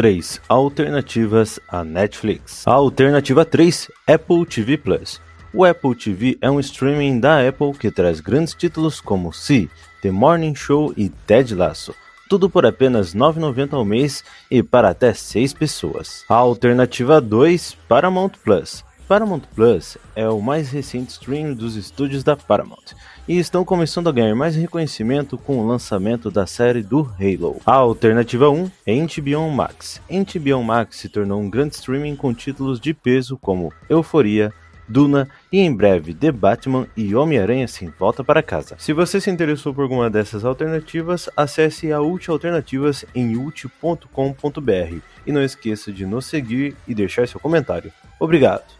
3. Alternativas à Netflix. A alternativa 3, Apple TV Plus. O Apple TV é um streaming da Apple que traz grandes títulos como Si, The Morning Show e Ted Lasso. Tudo por apenas R$ 9,90 ao mês e para até 6 pessoas. A alternativa 2, Paramount Plus. Paramount Plus é o mais recente stream dos estúdios da Paramount e estão começando a ganhar mais reconhecimento com o lançamento da série do Halo. A alternativa 1 é HBO Max. HBO Max se tornou um grande streaming com títulos de peso como Euforia, Duna e em breve The Batman e Homem-Aranha sem volta para casa. Se você se interessou por alguma dessas alternativas, acesse a Ult Alternativas em ult.com.br e não esqueça de nos seguir e deixar seu comentário. Obrigado!